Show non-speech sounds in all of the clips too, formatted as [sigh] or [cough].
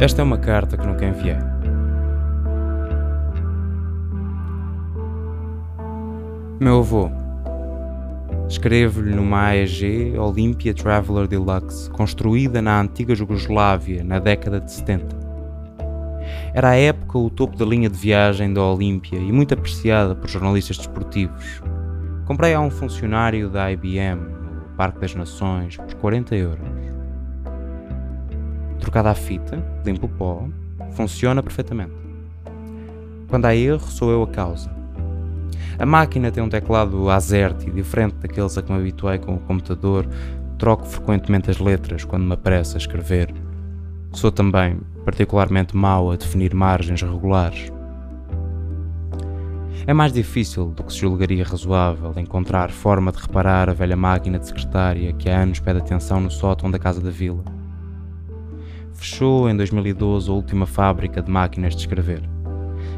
Esta é uma carta que nunca enviei. Meu avô. Escrevo-lhe numa AEG Olympia Traveler Deluxe, construída na antiga Jugoslávia na década de 70. Era à época o topo da linha de viagem da Olympia e muito apreciada por jornalistas desportivos. Comprei a um funcionário da IBM, no Parque das Nações, por 40 euros trocada à fita, limpo o pó, funciona perfeitamente. Quando há erro, sou eu a causa. A máquina tem um teclado AZERTY, diferente daqueles a que me habituei com o computador. Troco frequentemente as letras quando me aparece a escrever. Sou também particularmente mau a definir margens regulares. É mais difícil do que se julgaria razoável encontrar forma de reparar a velha máquina de secretária que há anos pede atenção no sótão da casa da vila fechou em 2012 a última fábrica de máquinas de escrever.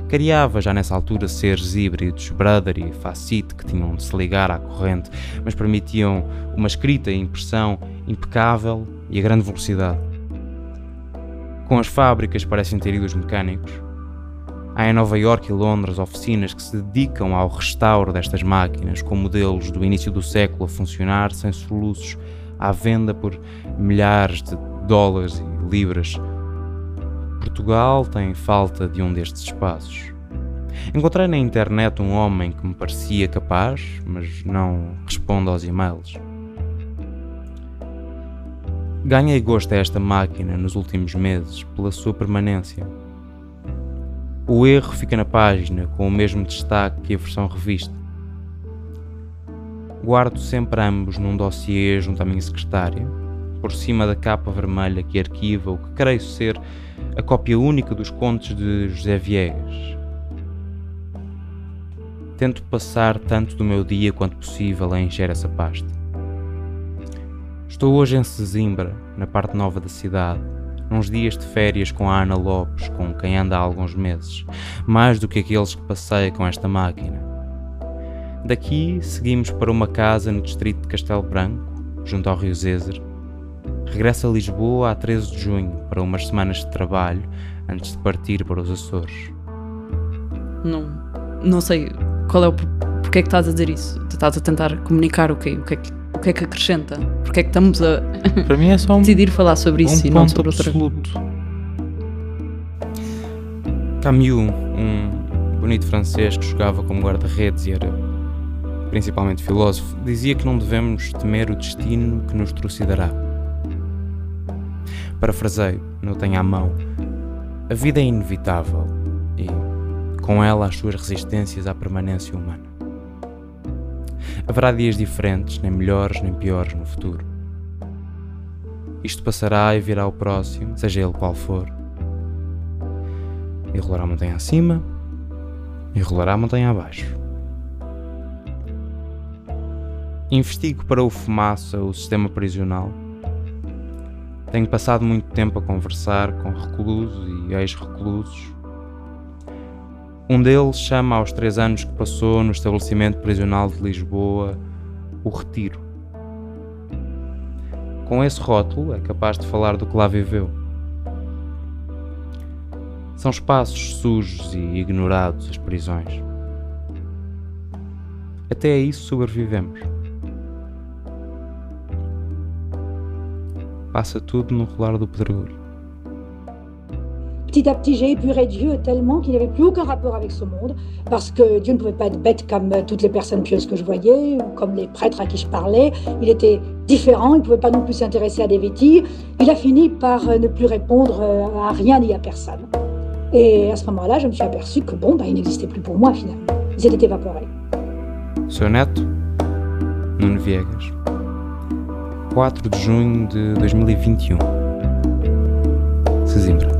Criava já nessa altura seres híbridos, Brother e Facite, que tinham de se ligar à corrente, mas permitiam uma escrita e impressão impecável e a grande velocidade. Com as fábricas parecem ter ido os mecânicos. Há em Nova York e Londres oficinas que se dedicam ao restauro destas máquinas, com modelos do início do século a funcionar sem soluços, à venda por milhares de dólares libras. Portugal tem falta de um destes espaços. Encontrei na internet um homem que me parecia capaz, mas não responde aos e-mails. Ganhei gosto a esta máquina nos últimos meses pela sua permanência. O erro fica na página com o mesmo destaque que a versão revista. Guardo sempre ambos num dossiê junto à minha secretária por cima da capa vermelha que arquiva o que creio ser a cópia única dos contos de José Viegas. Tento passar tanto do meu dia quanto possível a encher essa pasta. Estou hoje em Sesimbra, na parte nova da cidade, uns dias de férias com a Ana Lopes, com quem anda há alguns meses, mais do que aqueles que passei com esta máquina. Daqui seguimos para uma casa no distrito de Castelo Branco, junto ao Rio Zézer, Regressa a Lisboa a 13 de junho para umas semanas de trabalho antes de partir para os Açores. Não, não sei qual é o porque é que estás a dizer isso. Estás a tentar comunicar o quê? O que é que, o que, é que acrescenta? Porque é que estamos a [laughs] para mim é só um, decidir falar sobre isso um e não sobre absoluto. outra Camus, um bonito francês que jogava como guarda-redes e era principalmente filósofo, dizia que não devemos temer o destino que nos trucidará Parafraseio, não tenho à mão. A vida é inevitável e, com ela, as suas resistências à permanência humana. Haverá dias diferentes, nem melhores nem piores no futuro. Isto passará e virá o próximo, seja ele qual for. E rolará a montanha acima e rolará a montanha abaixo. Investigo para o Fumaça o sistema prisional tenho passado muito tempo a conversar com reclusos e ex-reclusos. Um deles chama aos três anos que passou no estabelecimento prisional de Lisboa o Retiro. Com esse rótulo é capaz de falar do que lá viveu. São espaços sujos e ignorados as prisões. Até a isso sobrevivemos. Passa tudo no rolar do pedregulho. Petit à petit, j'ai épuré Dieu tellement qu'il n'y avait plus aucun rapport avec ce monde, parce que Dieu ne pouvait pas être bête comme toutes les personnes pieuses que je voyais, ou comme les prêtres à qui je parlais. Il était différent, il ne pouvait pas non plus s'intéresser à des vétilles. Il a fini par ne plus répondre à rien ni à personne. Et à ce moment-là, je me suis aperçu que bon, bah, il n'existait plus pour moi finalement. Ils étaient évaporés. Soneto, Nuno Viegas. 4 de junho de 2021. Sesimbra.